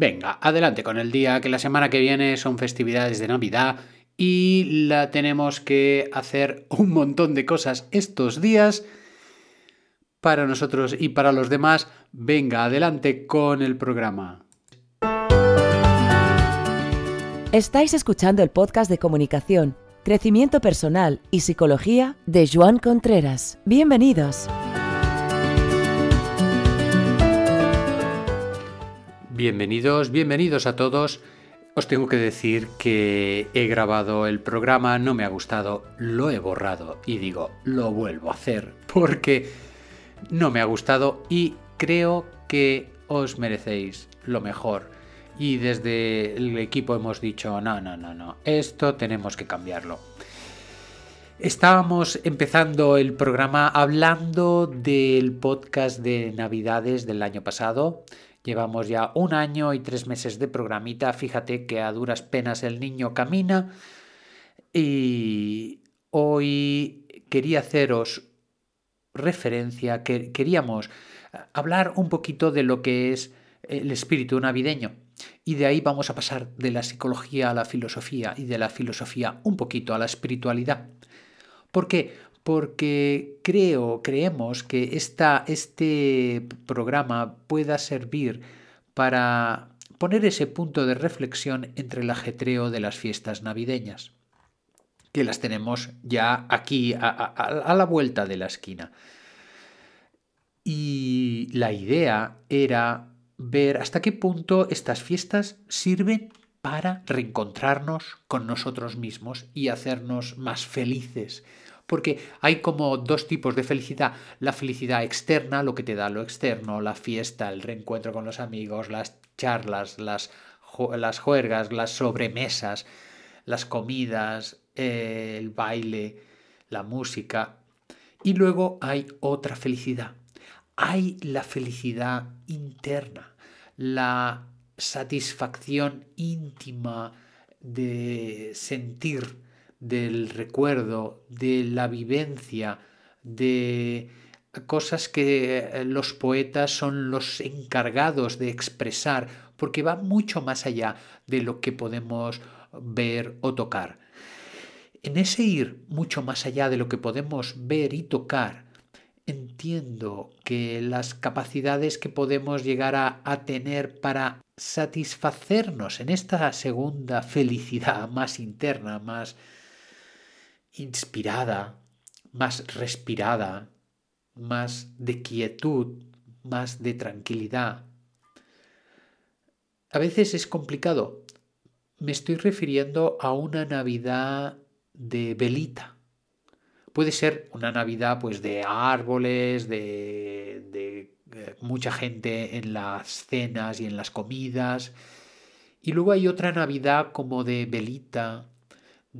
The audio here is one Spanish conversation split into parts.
Venga, adelante con el día, que la semana que viene son festividades de Navidad y la tenemos que hacer un montón de cosas estos días para nosotros y para los demás. Venga, adelante con el programa. Estáis escuchando el podcast de comunicación, crecimiento personal y psicología de Joan Contreras. Bienvenidos. Bienvenidos, bienvenidos a todos. Os tengo que decir que he grabado el programa, no me ha gustado, lo he borrado y digo, lo vuelvo a hacer porque no me ha gustado y creo que os merecéis lo mejor. Y desde el equipo hemos dicho, no, no, no, no, esto tenemos que cambiarlo. Estábamos empezando el programa hablando del podcast de Navidades del año pasado. Llevamos ya un año y tres meses de programita. Fíjate que a duras penas el niño camina. Y hoy quería haceros referencia, que queríamos hablar un poquito de lo que es el espíritu navideño. Y de ahí vamos a pasar de la psicología a la filosofía y de la filosofía un poquito a la espiritualidad. ¿Por qué? Porque creo, creemos que esta, este programa pueda servir para poner ese punto de reflexión entre el ajetreo de las fiestas navideñas, que las tenemos ya aquí a, a la vuelta de la esquina. Y la idea era ver hasta qué punto estas fiestas sirven para reencontrarnos con nosotros mismos y hacernos más felices, porque hay como dos tipos de felicidad. La felicidad externa, lo que te da lo externo, la fiesta, el reencuentro con los amigos, las charlas, las, las juergas, las sobremesas, las comidas, eh, el baile, la música. Y luego hay otra felicidad. Hay la felicidad interna, la satisfacción íntima de sentir del recuerdo, de la vivencia, de cosas que eh, los poetas son los encargados de expresar, porque va mucho más allá de lo que podemos ver o tocar. En ese ir mucho más allá de lo que podemos ver y tocar, entiendo que las capacidades que podemos llegar a, a, tener para satisfacernos en esta segunda felicidad más interna, más, inspirada, más respirada, más de quietud, más de tranquilidad. A veces es complicado. Me estoy refiriendo a una Navidad de velita. Puede ser una Navidad pues de árboles, de, de eh, mucha gente en las cenas y en las comidas. Y luego hay otra Navidad como de velita,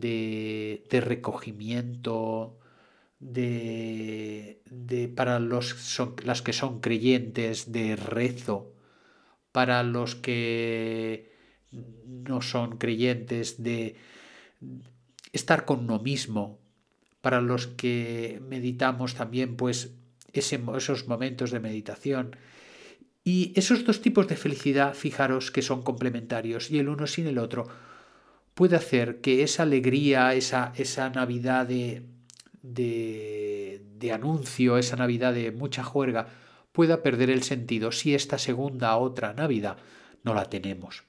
de, recogimiento, de, de, para los las que son creyentes, de rezo, para los que no son creyentes, de estar con uno mismo, para los que meditamos también, pues esos momentos de meditación. Y esos dos tipos de felicidad, fijaros que son complementarios y el uno sin el otro puede hacer que esa alegría, esa, esa Navidad de, de, anuncio, esa Navidad de mucha juerga, pueda perder el sentido si esta segunda otra Navidad no la tenemos.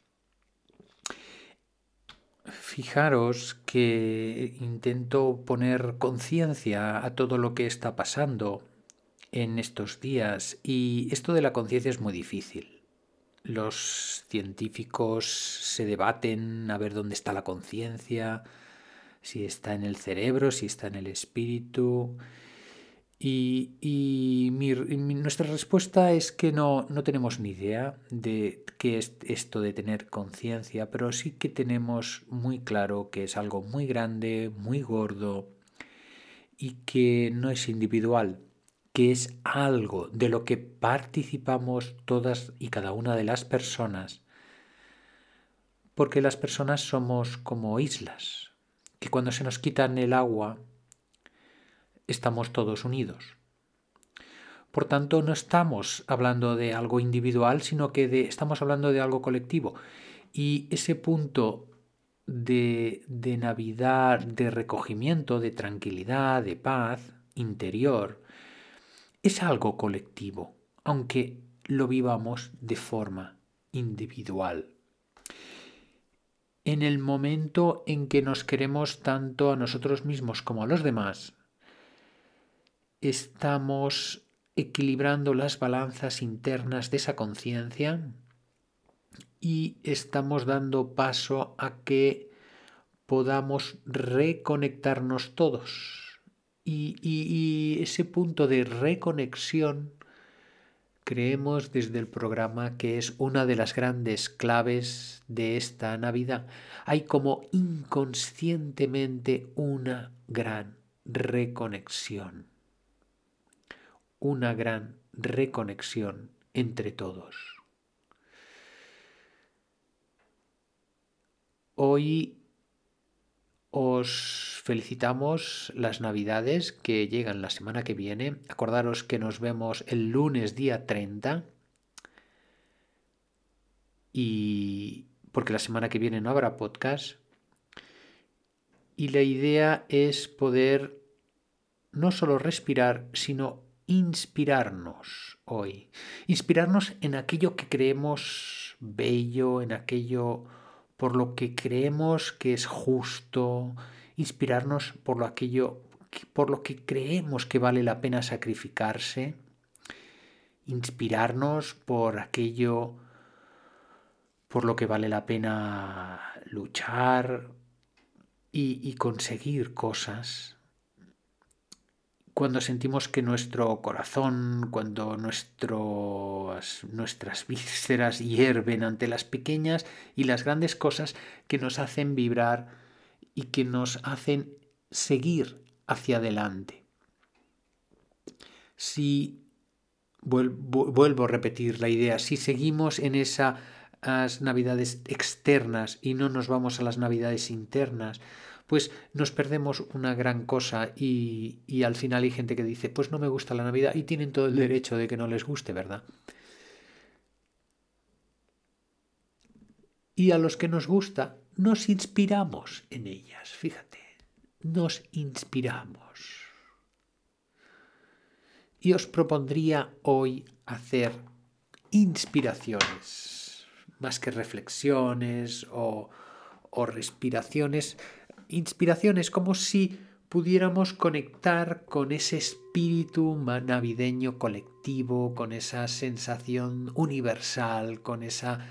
Fijaros que intento poner conciencia a todo lo que está pasando en estos días y esto de la conciencia es muy difícil los científicos se debaten a ver dónde está la conciencia, si está en el cerebro, si está en el espíritu. Y, nuestra respuesta es que no, no tenemos ni idea de qué es esto de tener conciencia, pero sí que tenemos muy claro que es algo muy grande, muy gordo y que no es individual, que es algo de lo que participamos todas y cada una de las personas, porque las personas somos como islas, que cuando se nos quitan el agua estamos todos unidos. Por tanto, no estamos hablando de algo individual, sino que estamos hablando de algo colectivo. Y ese punto de Navidad, de recogimiento, de tranquilidad, de paz interior, es algo colectivo, aunque lo vivamos de forma individual. En el momento en que nos queremos tanto a nosotros mismos como a los demás, estamos equilibrando las balanzas internas de esa conciencia y estamos dando paso a que podamos reconectarnos todos. Y, ese punto de reconexión creemos desde el programa que es una de las grandes claves de esta Navidad. Hay como inconscientemente una gran reconexión. Una gran reconexión entre todos. Hoy os felicitamos las navidades que llegan la semana que viene. Acordaros que nos vemos el lunes día 30. Y porque la semana que viene no habrá podcast. Y la idea es poder no solo respirar, sino inspirarnos hoy. Inspirarnos en aquello que creemos bello, en aquello por lo que creemos que es justo, inspirarnos por lo aquello por lo que creemos que vale la pena sacrificarse, inspirarnos por aquello por lo que vale la pena luchar y, y conseguir cosas cuando sentimos que nuestro corazón, cuando nuestras vísceras hierven ante las pequeñas y las grandes cosas que nos hacen vibrar y que nos hacen seguir hacia adelante. Si vuelvo a repetir la idea, si seguimos en esas navidades externas y no nos vamos a las navidades internas, pues nos perdemos una gran cosa y, y al final hay gente que dice, pues no me gusta la Navidad y tienen todo el derecho de que no les guste, ¿verdad? Y a los que nos gusta, nos inspiramos en ellas, fíjate, nos inspiramos. Y os propondría hoy hacer inspiraciones, más que reflexiones o, o respiraciones, inspiración es como si pudiéramos conectar con ese espíritu navideño colectivo, con esa sensación universal, con esa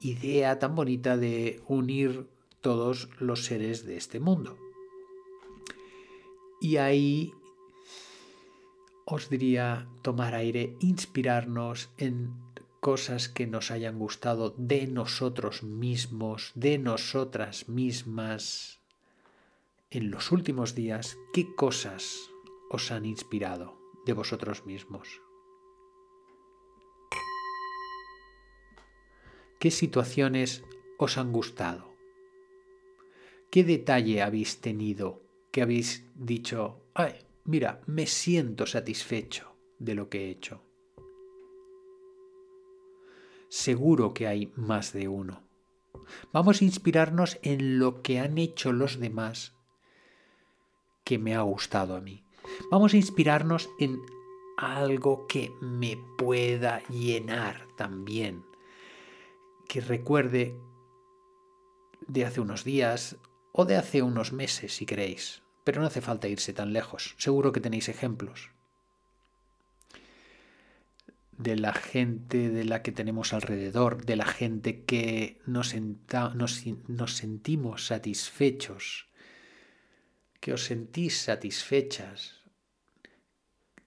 idea tan bonita de unir todos los seres de este mundo. Y ahí os diría tomar aire, inspirarnos en cosas que nos hayan gustado de nosotros mismos, de nosotras mismas, en los últimos días qué cosas os han inspirado de vosotros mismos. ¿Qué situaciones os han gustado? ¿Qué detalle habéis tenido que habéis dicho, ay, mira, me siento satisfecho de lo que he hecho? Seguro que hay más de uno. Vamos a inspirarnos en lo que han hecho los demás que me ha gustado a mí. Vamos a inspirarnos en algo que me pueda llenar también. Que recuerde de hace unos días o de hace unos meses, si queréis. Pero no hace falta irse tan lejos. Seguro que tenéis ejemplos de la gente de la que tenemos alrededor, de la gente que nos, nos sentimos satisfechos que os sentís satisfechas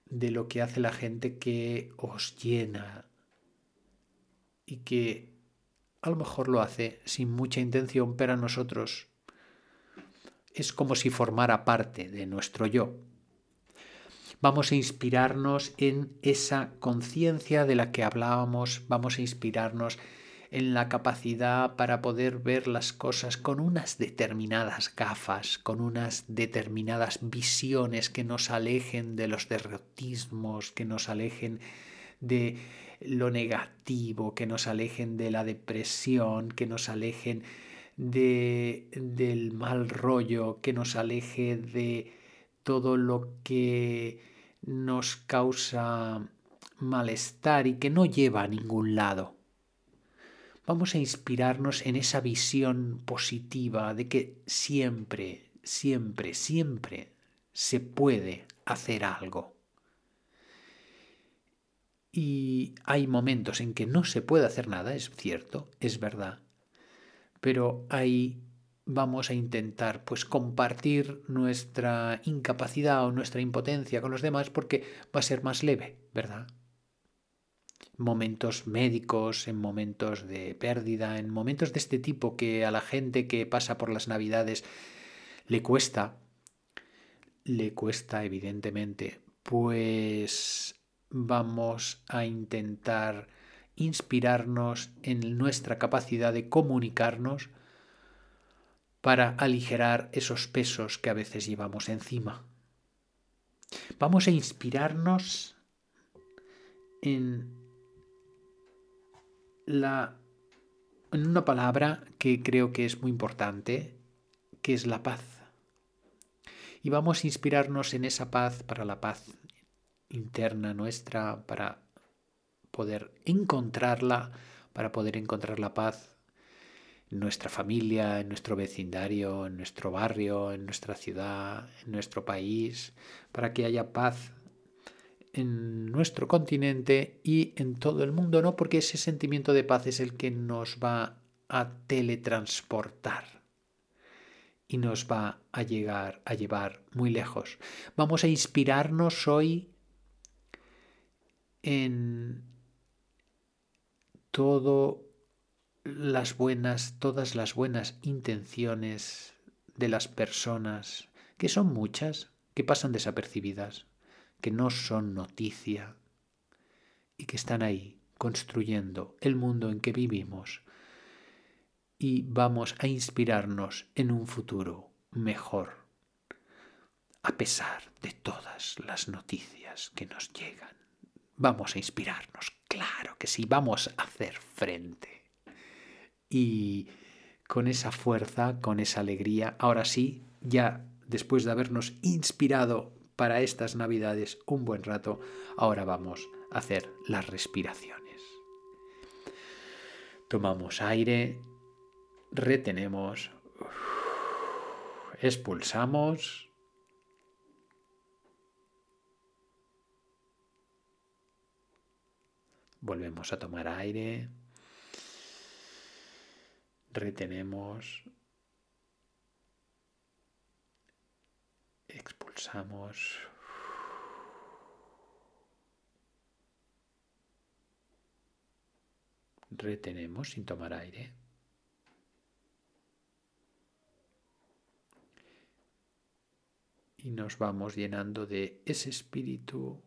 de lo que hace la gente que os llena y que a lo mejor lo hace sin mucha intención, pero a nosotros es como si formara parte de nuestro yo. Vamos a inspirarnos en esa conciencia de la que hablábamos, vamos a inspirarnos en la capacidad para poder ver las cosas con unas determinadas gafas, con unas determinadas visiones que nos alejen de los derrotismos, que nos alejen de lo negativo, que nos alejen de la depresión, que nos alejen de, del mal rollo, que nos aleje de todo lo que nos causa malestar y que no lleva a ningún lado. Vamos a inspirarnos en esa visión positiva de que siempre, siempre, siempre se puede hacer algo. Y hay momentos en que no se puede hacer nada, es cierto, es verdad, pero ahí vamos a intentar pues compartir nuestra incapacidad o nuestra impotencia con los demás porque va a ser más leve, ¿verdad? Momentos médicos, en momentos de pérdida, en momentos de este tipo que a la gente que pasa por las navidades le cuesta, le cuesta evidentemente, pues vamos a intentar inspirarnos en nuestra capacidad de comunicarnos para aligerar esos pesos que a veces llevamos encima. Vamos a inspirarnos en la en una palabra que creo que es muy importante, que es la paz. Y vamos a inspirarnos en esa paz para la paz interna nuestra, para poder encontrarla, para poder encontrar la paz en nuestra familia, en nuestro vecindario, en nuestro barrio, en nuestra ciudad, en nuestro país, para que haya paz en nuestro continente y en todo el mundo, ¿no? Porque ese sentimiento de paz es el que nos va a teletransportar y nos va a llegar a llevar muy lejos. Vamos a inspirarnos hoy en todo las buenas, todas las buenas intenciones de las personas, que son muchas, que pasan desapercibidas, que no son noticia y que están ahí construyendo el mundo en que vivimos y vamos a inspirarnos en un futuro mejor, a pesar de todas las noticias que nos llegan. Vamos a inspirarnos, claro que sí, vamos a hacer frente. Y con esa fuerza, con esa alegría, ahora sí, ya después de habernos inspirado para estas navidades un buen rato, ahora vamos a hacer las respiraciones. Tomamos aire, retenemos, expulsamos Volvemos a tomar aire. Retenemos. Expulsamos. Retenemos sin tomar aire. Y nos vamos llenando de ese espíritu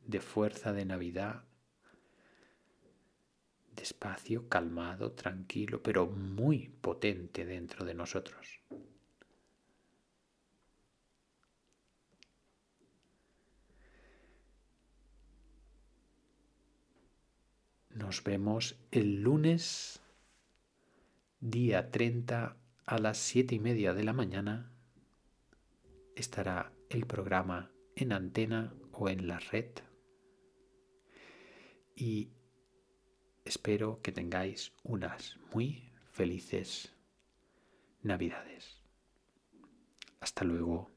de fuerza de Navidad, despacio, calmado, tranquilo, pero muy potente dentro de nosotros. Nos vemos el lunes, día 30, a las siete y media de la mañana. Estará el programa en antena o en la red y espero que tengáis unas muy felices Navidades. Hasta luego.